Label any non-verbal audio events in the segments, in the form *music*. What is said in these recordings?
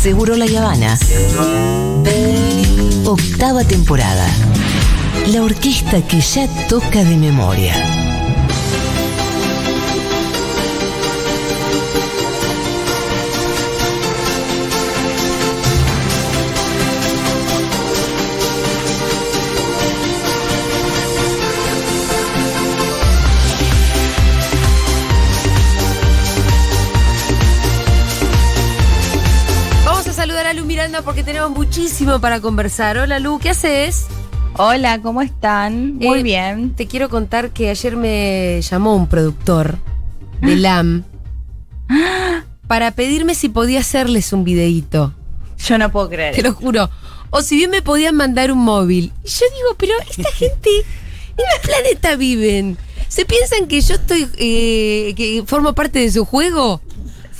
Seguro La Habana. Octava temporada. La orquesta que ya toca de memoria. Porque tenemos muchísimo para conversar. Hola Lu, ¿qué haces? Hola, ¿cómo están? Muy Eh, bien. Te quiero contar que ayer me llamó un productor de *gasps* LAM para pedirme si podía hacerles un videíto. Yo no puedo creer. Te lo juro. O si bien me podían mandar un móvil. Y yo digo, pero esta *laughs* gente, ¿en qué planeta viven? ¿Se piensan que yo estoy, eh, que formo parte de su juego?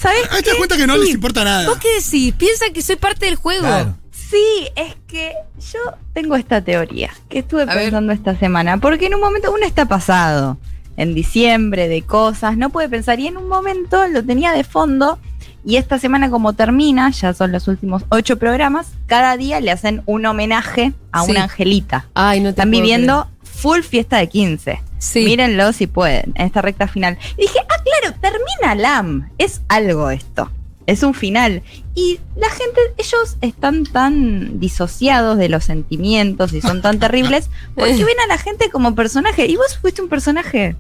¿Sabes Ahí te das cuenta que no Sí. les importa nada. ¿Vos qué decís? ¿Piensan que soy parte del juego? Claro. Sí, es que yo tengo esta teoría que estuve A ver. pensando esta semana. Porque en un momento uno está pasado en diciembre de cosas, no puede pensar. Y en un momento lo tenía de fondo. Y esta semana, como termina, ya son los últimos ocho programas, cada día le hacen un homenaje a Sí. una angelita. Ay, no te Están puedo viviendo full fiesta de 15. Sí. Mírenlo si pueden, en esta recta final. Y dije, ah, claro, termina LAM. Es algo esto. Es un final. Y la gente, ellos están tan disociados de los sentimientos y son tan *laughs* terribles porque ven a la gente como personaje. Y vos fuiste un personaje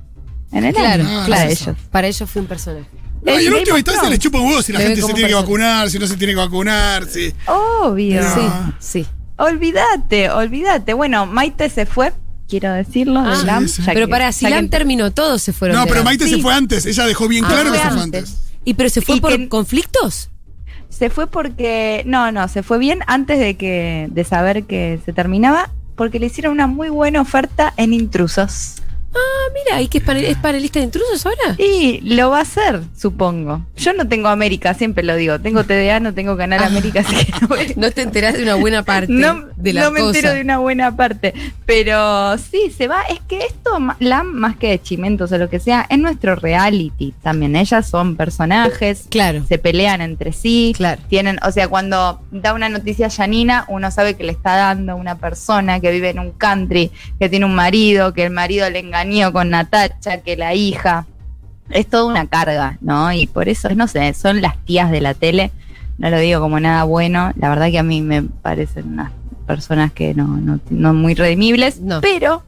en el Claro, año para es ellos. Para ellos fui un personaje. No, y en última instancia les chupa un huevo si la gente se tiene que vacunar, si no se tiene que vacunar, si. Obvio. No. Sí, Ah. sí. Olvídate, olvídate. Bueno, Maite se fue, quiero decirlo, de Ah, LAM. sí, sí. ya Pero que- para, si LAM que- terminó, todos se fueron. No, pero. Maite se fue antes. Ella dejó bien Ah, claro que se fue antes. antes. ¿Y pero se fue Y por que- conflictos? Se fue porque. No, no, se fue bien antes de que. de saber que se terminaba. Porque le hicieron una muy buena oferta en intrusos. Ah, mira, ¿y que es, panel- es panelista de intrusos ahora? Y lo va a hacer, supongo. Yo no tengo América, siempre lo digo. Tengo TDA, no tengo Canal América, así que no, voy- *laughs* No te enterás de una buena *laughs* parte no, de la no me cosa. entero de una buena parte. Pero sí, se va. Es que esto, la más que de chimentos o lo que sea, es nuestro reality también. Ellas son personajes, Claro, se pelean entre sí. claro. Tienen, o sea, cuando da una noticia a Janina, uno sabe que le está dando una persona que vive en un country, que tiene un marido, que el marido le engañó con Natacha, que la hija. Es toda una carga, ¿no? Y por eso, no sé, son las tías de la tele. No lo digo como nada bueno. La verdad que a mí me parecen unas personas que no, no, no muy redimibles. No. Pero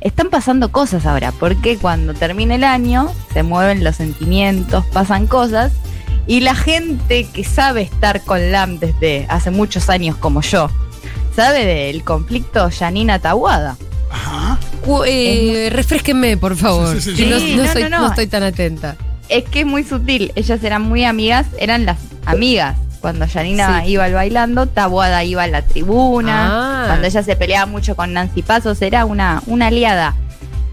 están pasando cosas ahora, porque cuando termine el año se mueven los sentimientos, pasan cosas, y la gente que sabe estar con LAM desde hace muchos años como yo, sabe del conflicto Janina Tahuada. Ajá. Eh, refresquenme, por favor. Sí, sí, sí, que no, sí. no Sí, soy- no, no, no no. estoy tan atenta. Es que es muy sutil, ellas eran muy amigas, eran las amigas. Cuando Janina Sí. iba al bailando, Tabuada iba a la tribuna. Ah. Cuando ella se peleaba mucho con Nancy Pasos, era una, una aliada.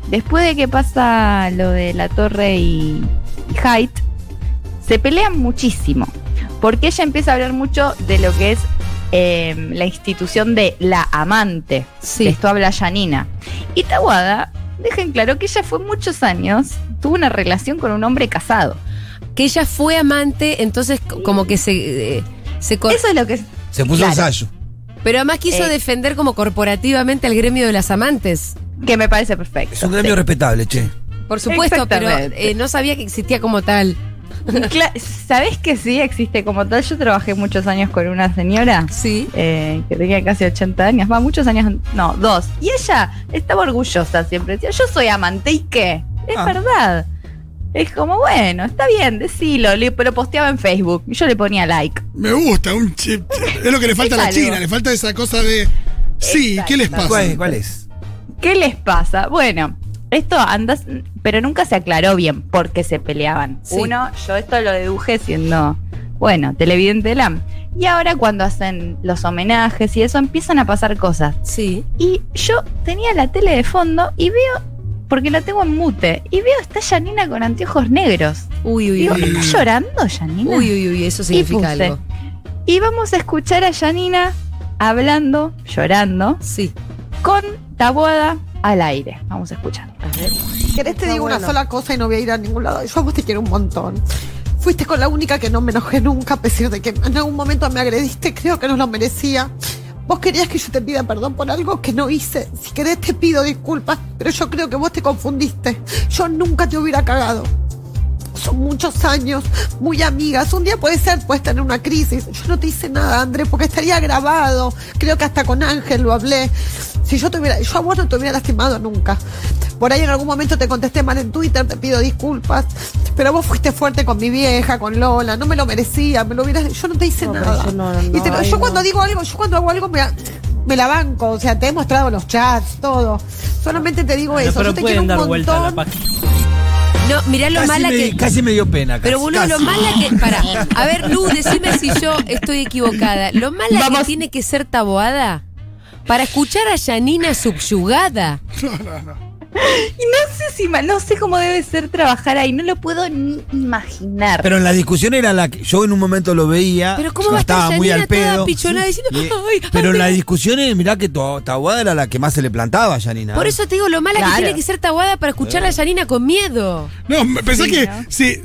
Después de que pasa lo de la torre y, y Haidt, se pelean muchísimo. Porque ella empieza a hablar mucho de lo que es eh, la institución de la amante. Sí. De esto habla Janina. Y Tawada deja en claro que ella fue muchos años, tuvo una relación con un hombre casado. Que ella fue amante, entonces como que se, eh, se Eso es lo que... Se puso Claro. ensayo. Pero además quiso Eh. defender como corporativamente al gremio de las amantes. Que me parece perfecto. Es un gremio sí. respetable, che. Por supuesto, pero eh, no sabía que existía como tal. *laughs* ¿Sabés que sí existe como tal? Yo trabajé muchos años con una señora Sí. eh, que tenía casi 80 años, va, muchos años, no, dos. Y ella estaba orgullosa siempre, decía, yo soy amante, ¿y qué? Es Ah. verdad. Es como, bueno, está bien, decilo, le- pero posteaba en Facebook y yo le ponía like. Me gusta, un chip. Es lo que le falta a la algo. China, le falta esa cosa de. Sí, Exacto. ¿qué les pasa? ¿Cuál, cuál es? ¿Qué les pasa? Bueno, esto andas, pero nunca se aclaró bien por qué se peleaban. Sí. Uno, yo esto lo deduje siendo, bueno, televidente de LAM. Y ahora cuando hacen los homenajes y eso empiezan a pasar cosas. Sí. Y yo tenía la tele de fondo y veo, porque la tengo en mute, y veo está Janina con anteojos negros. Uy, uy, Digo, uy. ¿está llorando Janina? Uy, uy, uy, eso significa puse. algo. Y vamos a escuchar a Janina hablando, llorando, Sí. con Tabuada al aire. Vamos a escuchar. A ver. ¿Querés te Está digo una bueno. sola cosa y no voy a ir a ningún lado? Yo a vos te quiero un montón. Fuiste con la única que no me enojé nunca, a pesar de que en algún momento me agrediste, creo que no lo merecía. Vos querías que yo te pida perdón por algo que no hice. Si querés te pido disculpas, pero yo creo que vos te confundiste. Yo nunca te hubiera cagado. Son muchos años, muy amigas. Un día puede ser, puedes tener una crisis. Yo no te hice nada, André, porque estaría grabado. Creo que hasta con Ángel lo hablé. Si yo te hubiera, yo a vos no te hubiera lastimado nunca. Por ahí en algún momento te contesté mal en Twitter, te pido disculpas. Pero vos fuiste fuerte con mi vieja, con Lola, no me lo merecía, me lo hubieras, yo no te hice No, nada. yo no, Y te lo- no, yo ay, cuando digo algo, yo cuando hago algo me, me la banco, o sea, te he mostrado los chats, todo. Solamente te digo eso, pero yo te quiero pueden un dar montón. vuelta a la página. No, mirá lo Casi mala me, que. casi me dio pena. Pero casi, boludo, lo mala que. Para. *laughs* A ver, Lu, decime si yo estoy equivocada. Lo mala Vamos. que tiene que ser taboada para escuchar a Janina subyugada. No, no, no. *laughs* Y no sé si no sé cómo debe ser trabajar ahí, no lo puedo ni imaginar. Pero en la discusión era la que yo en un momento lo veía. Pero ¿cómo yo va a estar estaba muy al pedo. diciendo, Y- "Ay, pero en la Andrea"? discusión, eh, mirá que Tahuada era la que más se le plantaba a Janina. Por ¿eh? eso te digo, lo mala que tiene que ser tabuada para escuchar a Janina con miedo. No, pensá Sí, que. ¿no? Sí.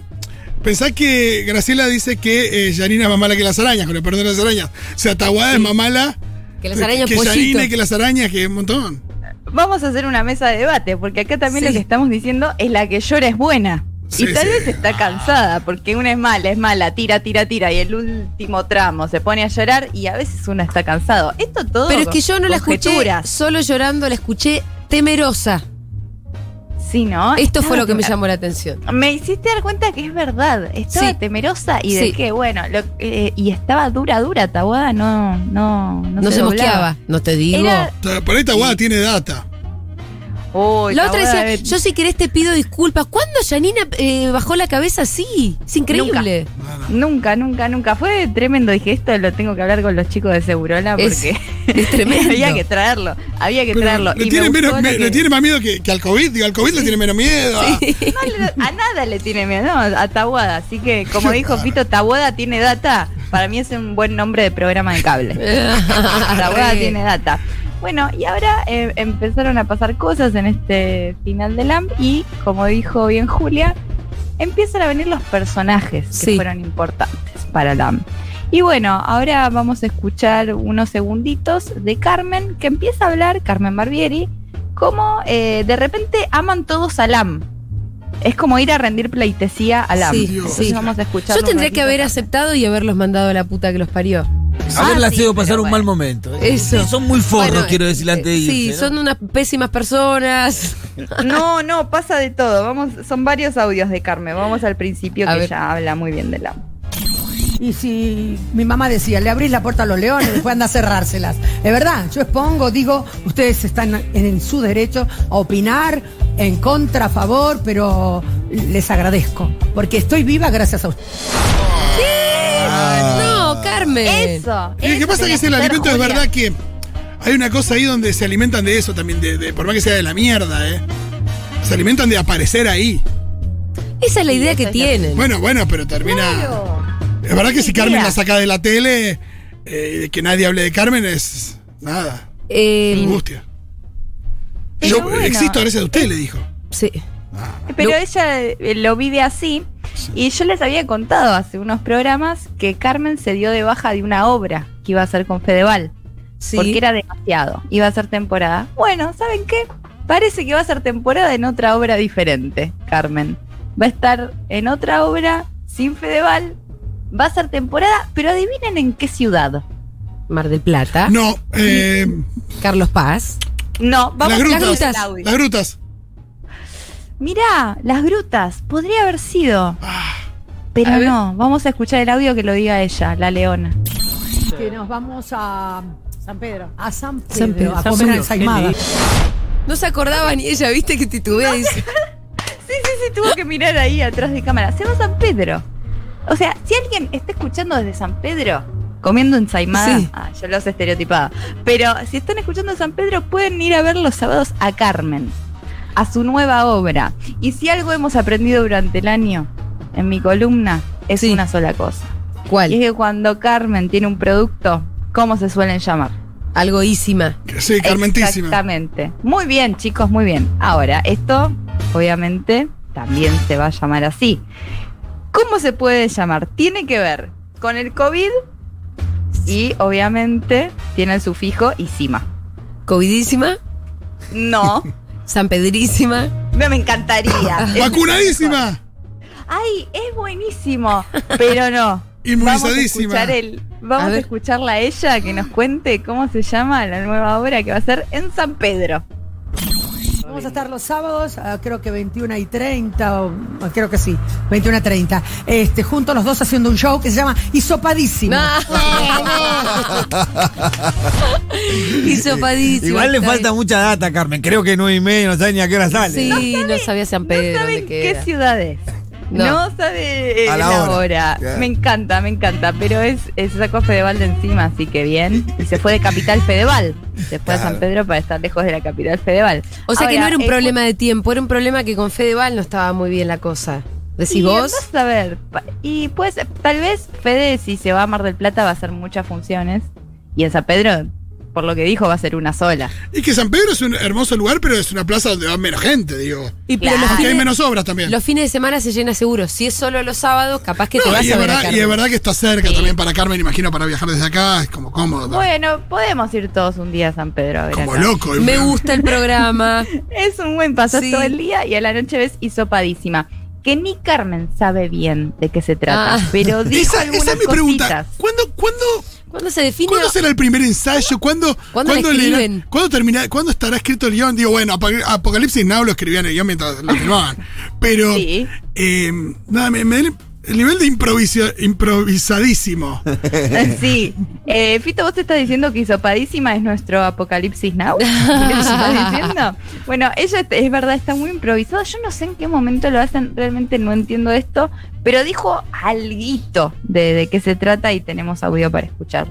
Pensá que Graciela dice que eh, Yanina es más mala que las arañas, con el perdón de las arañas. O sea, Tahuada es más mala Que las arañas que pollito. Yanina y que las arañas, que un montón. Vamos a hacer una mesa de debate, porque acá también Sí. lo que estamos diciendo es la que llora es buena. Sí, y tal sí. vez está cansada, porque una es mala, es mala, tira, tira, tira, y el último tramo se pone a llorar y a veces uno está cansado. Esto todo Pero es que yo no la escuché solo llorando, la escuché temerosa. Sí, ¿no? Esto fue lo que me llamó la atención. Me hiciste dar cuenta que es verdad. Estaba Sí. temerosa y de Sí. qué, bueno, lo- eh, y estaba dura, dura, Tabuada no, no, no, No, se, doblaba. mosqueaba, no te digo. Era- por ahí Tahuada tiene data. Uy, La otra decía, de- yo si querés te pido disculpas. ¿Cuándo Janina eh, bajó la cabeza así? Es increíble. Nunca, nunca, nunca. Fue tremendo. Dije, esto lo tengo que hablar con los chicos de Segurola porque es tremendo. *laughs* había que traerlo. Había que Pero traerlo. le, Y tiene me menos- gustó lo me- que- le tiene más miedo que, que al COVID. Digo, al COVID le tiene menos miedo. a- *laughs* No le- a nada le tiene miedo, no, a Tabuada. Así que, como *laughs* dijo Fito, Tabuada tiene data. Para mí es un buen nombre de programa de cable. Tabuada tiene data. Bueno, y ahora eh, empezaron a pasar cosas en este final de LAMP y, como dijo bien Julia, empiezan a venir los personajes que Sí. fueron importantes para LAMP. Y bueno, ahora vamos a escuchar unos segunditos de Carmen, que empieza a hablar, Carmen Barbieri, como eh, de repente aman todos a LAM. Es como ir a rendir pleitesía a LAM. Sí, Entonces sí. vamos a escuchar. Yo tendría que haber aceptado y haberlos mandado a la puta que los parió. Haberla Ah, sí, sido pasar un bueno. mal momento. Eso. Son muy forros, Bueno, quiero decir antes de irse. Sí, ¿no? son unas pésimas personas. No, no, pasa de todo. Vamos, son varios audios de Carmen. Vamos al principio A que ver. ella habla muy bien de LAM. Y si mi mamá decía, le abrís la puerta a los leones, después anda a cerrárselas. Es verdad, yo expongo, digo, ustedes están en, en su derecho a opinar, en contra, a favor, pero les agradezco, porque estoy viva gracias a ustedes. No, Carmen. Eso. Y lo que pasa es que es el alimento, es verdad que hay una cosa ahí donde se alimentan de eso también, de, de- por más que sea de la mierda, ¿eh? Se alimentan de aparecer ahí. Esa es la idea que tienen. Bueno, bueno, pero termina. Claro. Es verdad que si. Carmen la saca de la tele, eh, que nadie hable de Carmen es. Nada. Eh, Angustia. Pero Yo bueno. existo gracias a usted, le dijo. sí. Pero Lo- ella eh, lo vive así. Y yo les había contado hace unos programas que Carmen se dio de baja de una obra que iba a hacer con Fedeval. Sí. Porque era demasiado. Iba a ser temporada. Bueno, ¿saben qué? Parece que va a ser temporada en otra obra diferente, Carmen. Va a estar en otra obra sin Fedeval. Va a ser temporada, pero adivinen en qué ciudad. Mar del Plata. No, eh, Carlos Paz. No, vamos las a grutas. el audio. Las grutas. Mirá, las grutas. Podría haber sido. Pero no, vamos a escuchar el audio que lo diga ella, la leona. Que nos vamos a San Pedro. A San Pedro, San Pedro. a San comer ensaimada. No se acordaba ni ella, viste que titubea y dice. *laughs* Sí, sí, sí, tuvo que mirar ahí atrás de cámara. Se va a San Pedro. O sea, si alguien está escuchando desde San Pedro, comiendo ensaimada, Sí. ah, yo los estereotipaba. Pero si están escuchando San Pedro, pueden ir a ver los sábados a Carmen, a su nueva obra. Y si algo hemos aprendido durante el año en mi columna, es Sí. una sola cosa. Y es ¿Cuál? que cuando Carmen tiene un producto, ¿cómo se suelen llamar? Algoísima. sí, Carmentísima. Exactamente. Muy bien, chicos, muy bien. Ahora, esto obviamente también se va a llamar así. ¿Cómo se puede llamar? Tiene que ver con el COVID y obviamente tiene el sufijo isima. Covidísima, No, *laughs* San Pedrísima. me, me encantaría. *laughs* ¡Vacunadísima! Ay, es buenísimo, pero no. *laughs* Inmunizadísima. Vamos a, escuchar el- vamos A a, escucharla a ella que nos cuente cómo se llama la nueva obra que va a ser en San Pedro. Vamos a estar los sábados, ah, creo que 21 y 30, o, ah, creo que sí, 21 y 30, este, juntos los dos haciendo un show que se llama Hisopadísimo. Hisopadísima. *laughs* Igual le falta mucha data, Carmen. Creo que nueve y medio, no sabe ni a qué hora sale. Sí, no, sabía San Pedro. no saben qué queda. ciudad es. No. No, sabe eh, A la la, hora. Me encanta, me encanta. Pero es, es sacó Fedeval de encima, así que bien. Y se fue de Capital Fedeval. Se fue a. San Pedro para estar lejos de la Capital Fedeval. O sea que no era un eh, problema de tiempo, era un problema que con Fedeval no estaba muy bien la cosa. ¿Decís y vos? andás a ver. Y pues, tal vez Fede, si se va a Mar del Plata, va a hacer muchas funciones. Y en San Pedro, por lo que dijo, va a ser una sola. Y que San Pedro es un hermoso lugar, pero es una plaza donde va menos gente, digo. Y pero Claro. los, Aunque hay fines, menos obras también. los fines de semana se llena seguro. Si es solo los sábados, capaz que te vas y, a y es verdad que está cerca Sí. también para Carmen, imagino, para viajar desde acá, es como cómodo. ¿no? Bueno, podemos ir todos un día a San Pedro a ver como acá. loco. Me gusta el programa. *laughs* Es un buen Sí. todo el día y a la noche ves hisopadísima. Que ni Carmen sabe bien de qué se trata, Ah. pero *laughs* dijo Esa, algunas esa es mi pregunta. cositas. ¿Cuándo, cuándo, ¿Cuándo se define? ¿cuándo será el primer ensayo? ¿Cuándo, ¿Cuándo leerá- escriben? ¿cuándo, termina, ¿Cuándo estará escrito el guion? Digo, bueno, Apo- Apocalipsis Now lo escribían el guion mientras lo filmaban. Pero, Sí. eh, nada, me, me el, el nivel de improvisa- improvisadísimo. *laughs* Sí. Eh, Fito, vos te estás diciendo que Hisopadísima es nuestro Apocalipsis Now. ¿Qué te estás diciendo? Bueno, ella es, verdad, está muy improvisado. Yo no sé en qué momento lo hacen, realmente no entiendo esto, pero dijo alguito de, de qué se trata y tenemos audio para escuchar.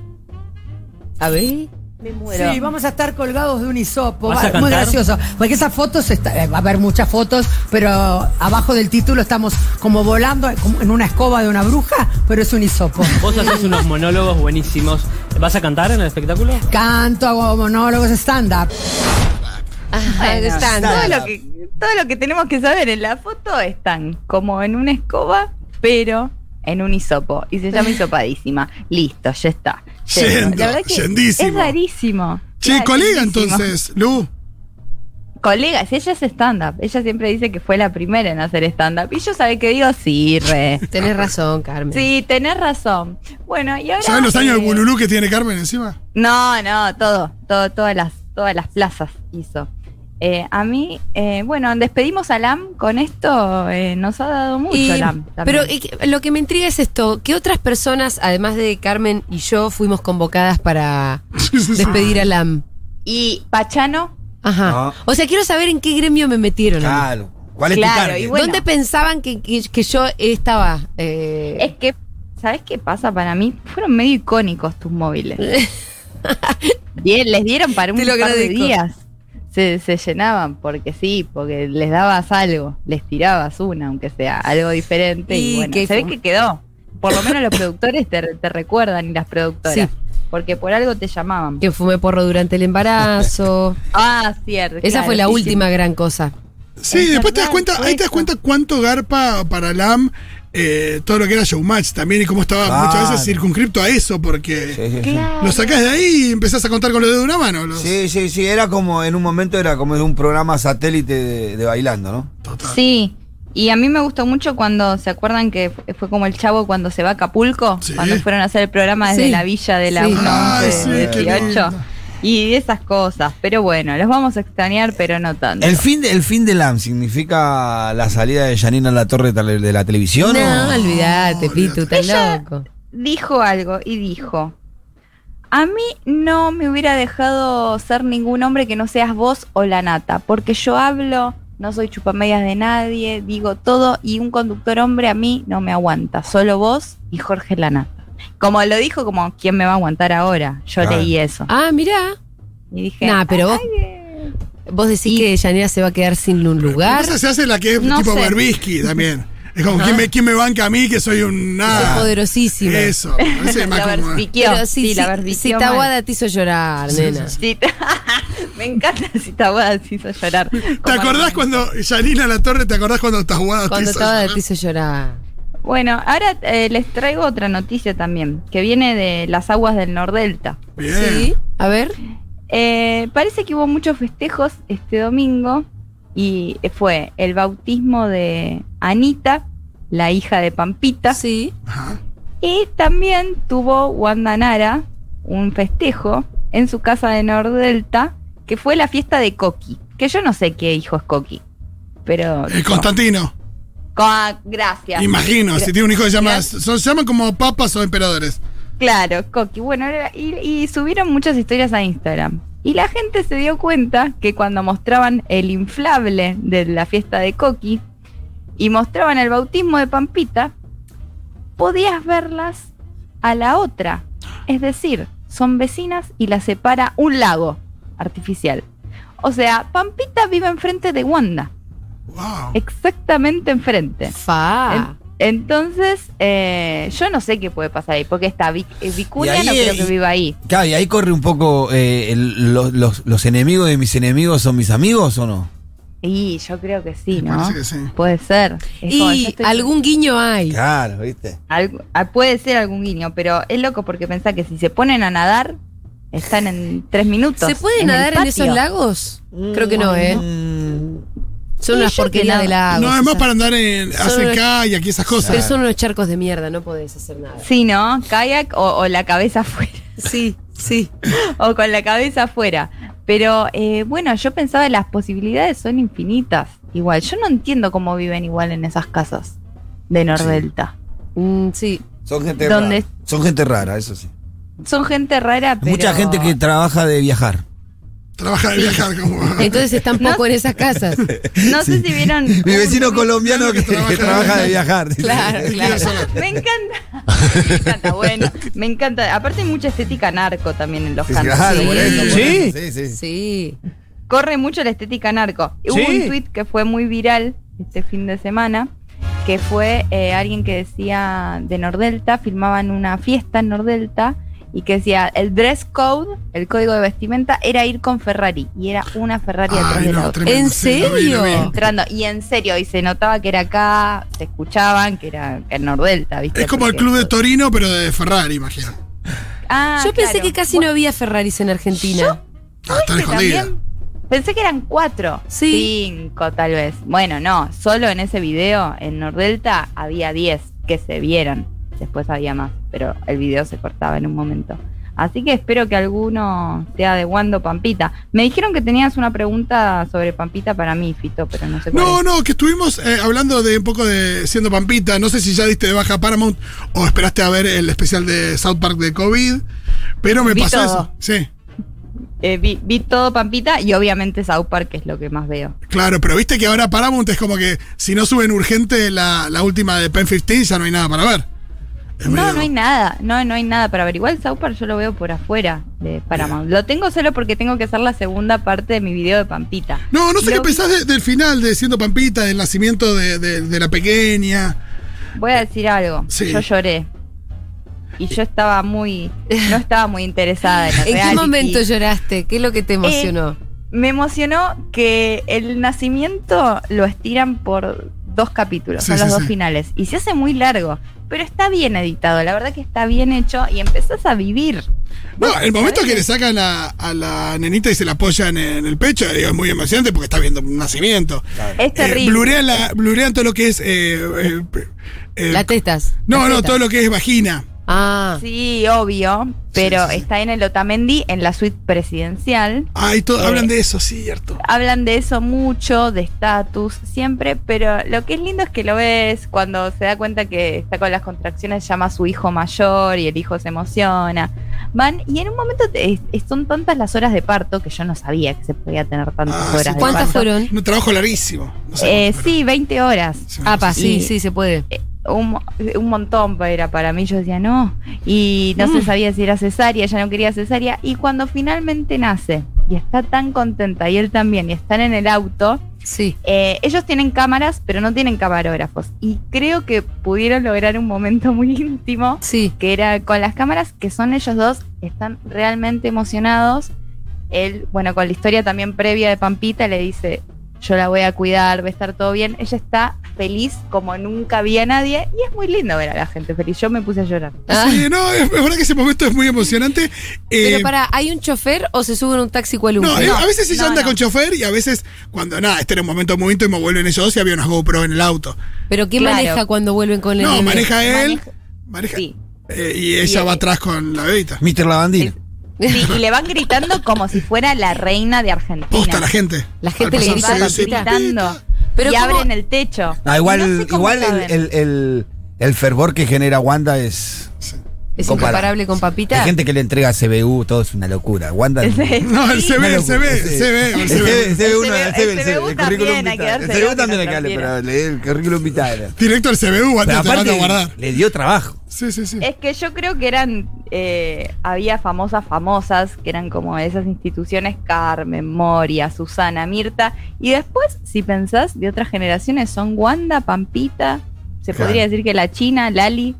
A ver. Me muero. Sí, vamos a estar colgados de un hisopo. ¿Vas a muy cantar? gracioso. Porque esas fotos, está- eh, va a haber muchas fotos, pero abajo del título estamos como volando como en una escoba de una bruja, pero es un hisopo. Vos haces unos monólogos buenísimos. ¿Vas a cantar en el espectáculo? Canto, hago monólogos, stand-up. Ajá, Bueno, están. todo, lo que, todo lo que tenemos que saber en la foto están como en una escoba, pero en un hisopo. Y se llama hisopadísima. *laughs* Listo, ya está. Yendo, La verdad que yendísimo. es rarísimo. Che, Claro, colega yendísimo. entonces, Lu. Colega, si ella es stand-up. Ella siempre dice que fue la primera en hacer stand-up. Y yo sabe que digo, sí, re. Tenés razón, Carmen. Sí, tenés razón. Bueno, y ahora. ¿Sabes los años de Bululú que tiene Carmen encima? No, no, todo, todo, todas las, todas las plazas hizo. Eh, a mí, eh, bueno, despedimos a LAM con esto, eh, nos ha dado mucho Y- LAM. pero también. y que- lo que me intriga es esto, ¿qué otras personas, además de Carmen y yo, fuimos convocadas para *laughs* despedir a Lam? Y Pachano, Ajá. No. O sea, quiero saber en qué gremio me metieron. Claro. ¿Cuál es Claro, tu target? y bueno. ¿Dónde pensaban que, que- que yo estaba? Eh, es que, ¿sabes qué pasa para mí? Fueron medio icónicos tus móviles. *laughs* Bien, les dieron para un par de días. Se, se llenaban porque sí, porque les dabas algo, les tirabas una, aunque sea algo diferente. Y, Y bueno, que se ve que quedó. Por lo menos los productores te, te recuerdan y las productoras. Sí. Porque por algo te llamaban. que fumé porro durante el embarazo. *laughs* Ah, cierto. Esa claro, fue la sí, sí. última gran cosa. Sí, Es después te das cuenta, ahí te das cuenta cuánto garpa para LAM eh, todo lo que era showmatch también y cómo estaba Claro. muchas veces circunscripto a eso, porque Sí, sí. Claro. lo sacás de ahí y empezás a contar con los dedos de una mano. los- Sí, sí, sí, era como, en un momento era como de un programa satélite de, de bailando, ¿no? Total. Sí, y a mí me gustó mucho cuando, ¿se acuerdan que fue- como el chavo cuando se va a Acapulco? Sí. Cuando fueron a hacer el programa desde Sí. la villa de la Sí. 1 Ay, sí, qué 18. Y esas cosas, pero bueno, los vamos a extrañar, pero no tanto. ¿El fin, de, ¿El fin de LAM significa la salida de Janina a la torre de la- televisión? No, o- olvídate, Pitu, estás loco. Dijo algo y dijo, a mí no me hubiera dejado ser ningún hombre que no seas vos o la nata, porque yo hablo, no soy chupamedias de nadie, digo todo y un conductor hombre a mí no me aguanta, solo vos y Jorge la nata. Como lo dijo, como, ¿quién me va a aguantar ahora? Yo Claro. leí eso. Ah, mirá. Y dije, Nah, pero vos, vos decís que Yanira se va a quedar sin un lugar. Esa se hace la que es No tipo. Berbisky también. Es como, ¿quién me, quién me banca a mí que soy un nada? Eso, *laughs* me parece más La como-. Pero si, sí, la si, si mal. Tahuada te hizo llorar, nena. Sí, *laughs* me encanta si Tahuada se hizo llorar. ¿Te acordás cuando Yanina La Torre, te acordás cuando Tahuada te Cuando hizo Tahuada llorar? te hizo llorar. Bueno, ahora eh, les traigo otra noticia también, que viene de las aguas del Nordelta. Bien. Sí. A ver. Eh, parece que hubo muchos festejos este domingo y fue el bautismo de Anita, la hija de Pampita, Sí. Ajá. y también tuvo Wanda Nara un festejo en su casa de Nordelta, que fue la fiesta de Coqui, que yo no sé qué hijo es Coqui, pero... Eh, Constantino. Co- gracias. Imagino, si tiene un hijo que se llama. Son- se llaman como papas o emperadores. Claro, Coqui. Bueno, era- y, y subieron muchas historias a Instagram. Y la gente se dio cuenta que cuando mostraban el inflable de la fiesta de Coqui y mostraban el bautismo de Pampita, podías verlas a la otra. Es decir, son vecinas y las separa un lago artificial. O sea, Pampita vive enfrente de Wanda. Wow. Exactamente enfrente. Fa. En- entonces, eh, yo no sé qué puede pasar ahí, porque está Vic- eh, Vicuña, ahí, no creo eh, que viva ahí. Claro, y ahí corre un poco eh, el- los, los- los enemigos de mis enemigos son mis amigos o no? Y yo creo que sí, Me ¿no? parece que sí. Puede ser. Es como, yo Y estoy- algún guiño hay. Claro, ¿viste? ah, puede ser algún guiño, pero es loco porque pensá que si se ponen a nadar, están en tres minutos. ¿Se puede en nadar en esos lagos? Creo que no, ¿eh? Son unas porquerías que de no. lagos. No, es más esas. para andar en Solo- ACK y aquí esas cosas. Pero son unos charcos de mierda, no podés hacer nada. Sí, ¿no? Kayak o, o la cabeza afuera. *laughs* Sí, sí. o con la cabeza afuera. Pero eh, bueno, yo pensaba las posibilidades son infinitas. Igual, yo no entiendo cómo viven igual en esas casas de Nordelta. Mm, sí. son gente ¿Dónde? rara. Son gente rara, eso sí. Son gente rara, pero... Mucha gente que trabaja de viajar. Trabaja de viajar como. *laughs* Entonces están poco en esas casas. No sé si vieron... Mi vecino un- colombiano que, Trabaja- que trabaja de viajar. Claro, claro. Me encanta. Me encanta, bueno. Me encanta. Aparte hay mucha estética narco también en los Sí, cantos. claro, Sí. por eso, por ¿Sí? eso, sí, sí. Sí. Corre mucho la estética narco. Hubo un tweet que fue muy viral este fin de semana, que fue eh, alguien que decía de Nordelta, filmaban una fiesta en Nordelta y que decía el dress code, el código de vestimenta, era ir con Ferrari. Y era una Ferrari atrás Ay, de la no, otra. ¿En serio? Entrando, y en serio, y se notaba que era acá, se escuchaban que era en Nordelta, ¿viste? Es como el club de Torino, pero de Ferrari, imagino. Ah, Yo pensé claro. que casi no había Ferraris en Argentina. Ah, están escondidas. también Pensé que eran cuatro. Sí. Cinco, tal vez. Bueno, no. Solo en ese video, en Nordelta, había diez que se vieron. Después había más. Pero el video se cortaba en un momento. Así que espero que alguno sea de Wando Pampita. Me dijeron que tenías una pregunta sobre Pampita para mí, Fito, pero no sé No, no, que estuvimos eh, hablando de un poco de siendo Pampita. No sé si ya diste de baja Paramount o esperaste a ver el especial de South Park de COVID. Pero me Vi pasó todo. eso. Sí, Eh, vi, vi todo Pampita y obviamente South Park, que es lo que más veo. claro, pero viste que ahora Paramount es como que si no suben urgente la, la última de Pen 15 ya no hay nada para ver. Es No, medio- no hay nada, no, no hay nada para ver. Igual South Park yo lo veo por afuera de Paramount. Lo tengo solo porque tengo que hacer la segunda parte de mi video de Pampita. No, no sé Lo qué pensás de- del final de siendo Pampita, del nacimiento de, de- de la pequeña. Voy a decir algo. Sí. Yo lloré. Y yo estaba muy, no estaba muy interesada en el *laughs* ¿En qué momento lloraste? ¿Qué es lo que te emocionó? Me emocionó que el nacimiento lo estiran por dos capítulos, Sí, son sí, los dos sí. finales. Y se hace muy largo. Pero está bien editado, la verdad que está bien hecho y empezás a vivir. No, el momento que le sacan a, a la nenita y se la apoyan en el pecho, digo, es muy emocionante porque está viendo un nacimiento. Es Eh, terrible. blurean, la- blurean todo lo que es. eh, eh, eh, Las tetas. no, Las no, tetas. todo lo que es vagina. Ah. Sí, obvio, pero sí, sí. está en el Otamendi, en la suite presidencial. Ay, todo, Eh, hablan de eso, cierto. Hablan de eso mucho, de estatus, siempre, pero lo que es lindo es que lo ves cuando se da cuenta que está con las contracciones, llama a su hijo mayor y el hijo se emociona. Van, y en un momento te- son tantas las horas de parto que yo no sabía que se podía tener tantas Ah, horas sí, de ¿Cuántas parto. fueron? Un trabajo larguísimo. No sé Eh, sí, 20 horas. Ah, pa, sí, Y- sí, se puede. Un, un montón era para mí. Yo decía, no. Y no Mm. se sabía si era cesárea, ella no quería cesárea. Y cuando finalmente nace y está tan contenta y él también, y están en el auto, Sí. eh, ellos tienen cámaras, pero no tienen camarógrafos. Y creo que pudieron lograr un momento *laughs* muy íntimo, Sí. que era con las cámaras, que son ellos dos, están realmente emocionados. Él, bueno, con la historia también previa de Pampita, le dice, yo la voy a cuidar, va a estar todo bien. Ella está feliz como nunca vi a nadie y es muy lindo ver a la gente feliz. Yo me puse a llorar. Ah. Sí, no, es, es verdad que ese momento es muy emocionante. Eh, Pero para, ¿hay un chofer o se sube en un taxi cual no, eh, a veces ella no, anda no. con chofer y a veces cuando nada, este era un momento muy íntimo, vuelven ellos dos y había unas GoPro en el auto. ¿Pero quién Claro. maneja cuando vuelven con el No, maneja él, Maneja- Sí. eh, y ella Y- va atrás con la bebita. Mr. Lavandino. Sí, y le van gritando como si fuera la reina de Argentina. Posta la gente. La gente le grita sí, gritando. Pero y ¿cómo- abren el techo. Ah, igual No sé igual el, el, el- el fervor que genera Wanda es. ¿Es Comparable. incomparable con Papita? Hay gente que le entrega CBU, todo es una locura. Wanda. No, el. CB, el CB, el. CB, el El CB. CB, CB1, El el CB, CB, el el CBU currículum también hay que. El CBU también hay que darle, pero le- el currículum vitae. Directo al CBU, antes te a guardar. le dio trabajo. Sí, sí, sí. Es que yo creo que eran, eh, había famosas famosas, que eran como esas instituciones, Carmen, Moria, Susana, Mirta, y después, si pensás, de otras generaciones son Wanda, Pampita, se Claro. podría decir que la China, Lali,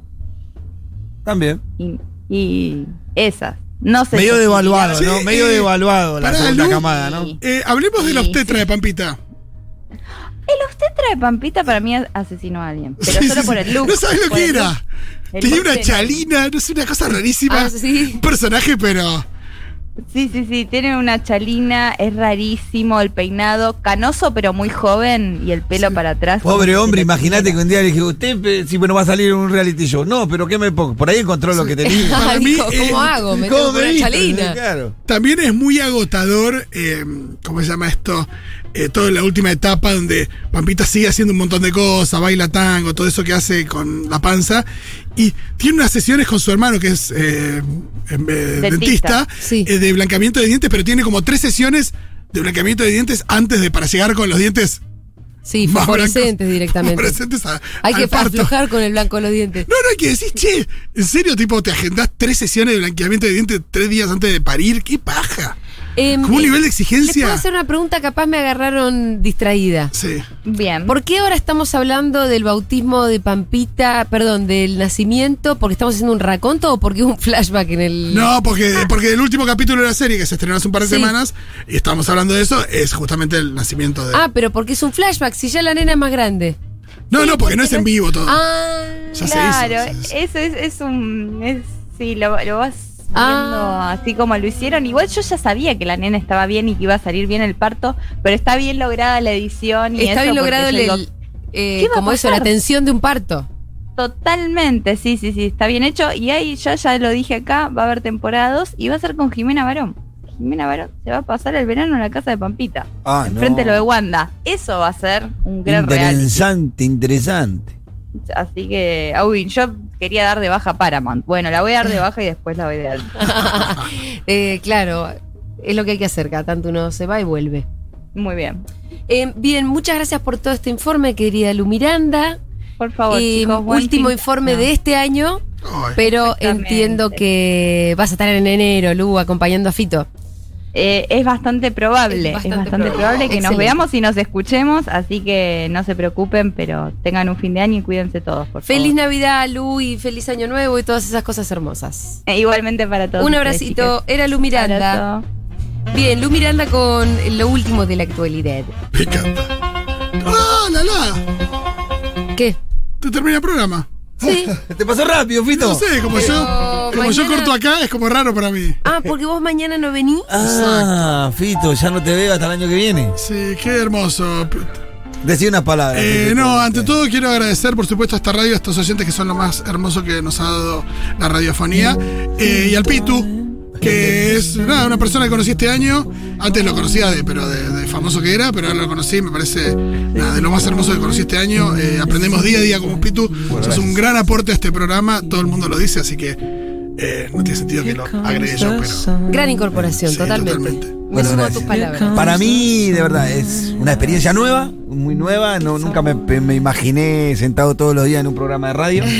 También. y, y esas. No sé. Medio devaluado, Sí, ¿no? Medio eh, devaluado la segunda Lu. camada, ¿no? Eh, hablemos de la Sí, obstetra de Pampita. El obstetra de Pampita para mí asesinó a alguien, pero solo por el *laughs* look. No sabes lo que era. Tenía una chalina, no sé, una cosa rarísima. Ah, sí. Un personaje, pero. Sí, sí, sí, tiene una chalina, es rarísimo el peinado, canoso pero muy joven y el pelo para atrás. Pobre hombre, imagínate que un día le dije, usted si bueno va a salir en un reality show. No, pero ¿qué me pongo? Por ahí encontró lo que tenía. *laughs* Para mí, dijo, ¿cómo eh, hago? Me chalina. Claro. También es muy agotador, eh, ¿cómo se llama esto? Eh, toda la última etapa donde Pampita sigue haciendo un montón de cosas, baila tango, todo eso que hace con la panza. Y tiene unas sesiones con su hermano, que es eh, em, eh, dentista, Dentista. Sí. eh, de blanqueamiento de dientes, pero tiene como tres sesiones de blanqueamiento de dientes antes de para llegar con los dientes Sí, más fosforescentes blancos, directamente. fosforescentes a- Hay que parto. aflojar con el blanco de los dientes. No, no hay que decir, che, en serio, tipo, te agendás tres sesiones de blanqueamiento de dientes tres días antes de parir, qué paja. Em, Como un eh, nivel de Les exigencia. puedo hacer una pregunta, capaz me agarraron distraída. Sí. Bien. ¿Por qué ahora estamos hablando del bautismo de Pampita, perdón, del nacimiento? ¿Porque estamos haciendo un raconto o porque hubo un flashback en el...? No, porque, porque el último capítulo de la serie que se estrenó hace un par de Sí. semanas, y estamos hablando de eso, es justamente el nacimiento de. Ah, pero porque es un flashback, si ya la nena es más grande. no, sí, no, porque no es en vivo todo. Ah, Ya se claro, hizo, eso es, es un. Es, sí, lo, lo vas Ah. así como lo hicieron. Igual yo ya sabía que la nena estaba bien y que iba a salir bien el parto, pero está bien lograda la edición y está eso bien logrado el, digo, eh, ¿qué va a como eso, la tensión de un parto. Totalmente, sí, sí, sí, está bien hecho. Y ahí yo ya lo dije acá, va a haber temporadas y va a ser con Jimena Barón. Jimena Barón se va a pasar el verano en la casa de Pampita. Ah, enfrente de lo de Wanda. Eso va a ser un gran reality. Interesante, interesante. Así que, uy, yo quería dar de baja Paramount. Bueno, la voy a dar de baja y después la voy a dar. *laughs* Eh, claro, es lo que hay que hacer, cada tanto uno se va y vuelve. Muy bien. Eh, bien, muchas gracias por todo este informe, querida Lu Miranda. Por favor, Eh, chicos, último fin- informe No. de este año, pero entiendo que vas a estar en enero, Lu, acompañando a Fito. Eh, es bastante probable, Es es bastante probable. probable que nos veamos y nos escuchemos, así que no se preocupen, pero tengan un fin de año y cuídense todos, por Feliz favor. Navidad, Lu, y feliz Año Nuevo y todas esas cosas hermosas. Eh, igualmente para todos. Un abracito, era Lu Miranda. Abrazo. Bien, Lu Miranda con lo último de la actualidad. Me encanta. ¡Ah, la la! ¿Qué? Te termina el programa. Sí. *laughs* ¿Te pasó rápido, Fito? No sé, como Pero yo, como yo corto acá, es como raro para mí. Ah, porque vos mañana no venís. Ah, Fito, ya no te veo hasta el año que viene. Sí, qué hermoso. Decí unas palabras. Eh, no, ante todo quiero agradecer, por supuesto, a esta radio, a estos oyentes que son lo más hermoso que nos ha dado la radiofonía. Eh, y al Pitu, que es nada, una persona que conocí este año. Antes lo conocía, de, pero de, de famoso que era, pero ahora lo conocí, me parece nada, de lo más hermoso que conocí este año. Eh, aprendemos día a día como Pitu. Sos un gran aporte a este programa, todo el mundo lo dice, así que eh, no tiene sentido que lo agregue yo, pero. Gran incorporación, Sí, totalmente. totalmente. Me Bueno, sumo a tus palabras. Para mí, de verdad, es una experiencia nueva, muy nueva. No, nunca me, me imaginé sentado todos los días en un programa de radio. *laughs*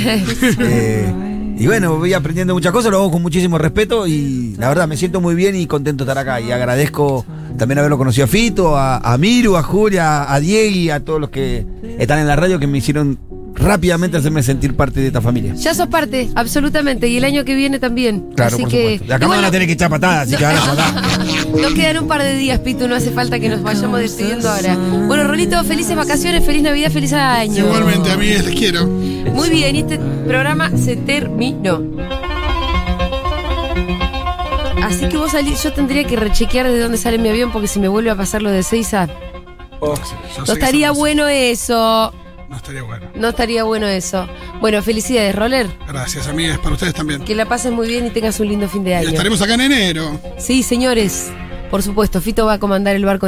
Eh, y bueno, voy aprendiendo muchas cosas, lo hago con muchísimo respeto y la verdad me siento muy bien y contento de estar acá. Y agradezco también haberlo conocido a Fito, a, a Miru, a Julia, a Diego y a todos los que están en la radio que me hicieron rápidamente hacerme sentir parte de esta familia. Ya sos parte, absolutamente. Y el año que viene también. Claro, Así por que. supuesto. Acá van a tener que echar patadas, así que ahora ya da. *laughs* Nos quedan un par de días, Pitu, no hace falta que nos vayamos despidiendo ahora. Bueno, Rolito, felices vacaciones, feliz Navidad, feliz año. Igualmente, amigues, les quiero. Muy bien, y este programa se terminó. Así que vos salís, yo tendría que rechequear de dónde sale mi avión porque si me vuelve a pasar lo de Seiza, sé no que estaría eso no- bueno eso. No estaría bueno. No estaría bueno eso. Bueno, felicidades, Roller. Gracias, amigas, para ustedes también. Que la pases muy bien y tengas un lindo fin de Y año. estaremos acá en enero. Sí, señores. Por supuesto, Fito va a comandar el barco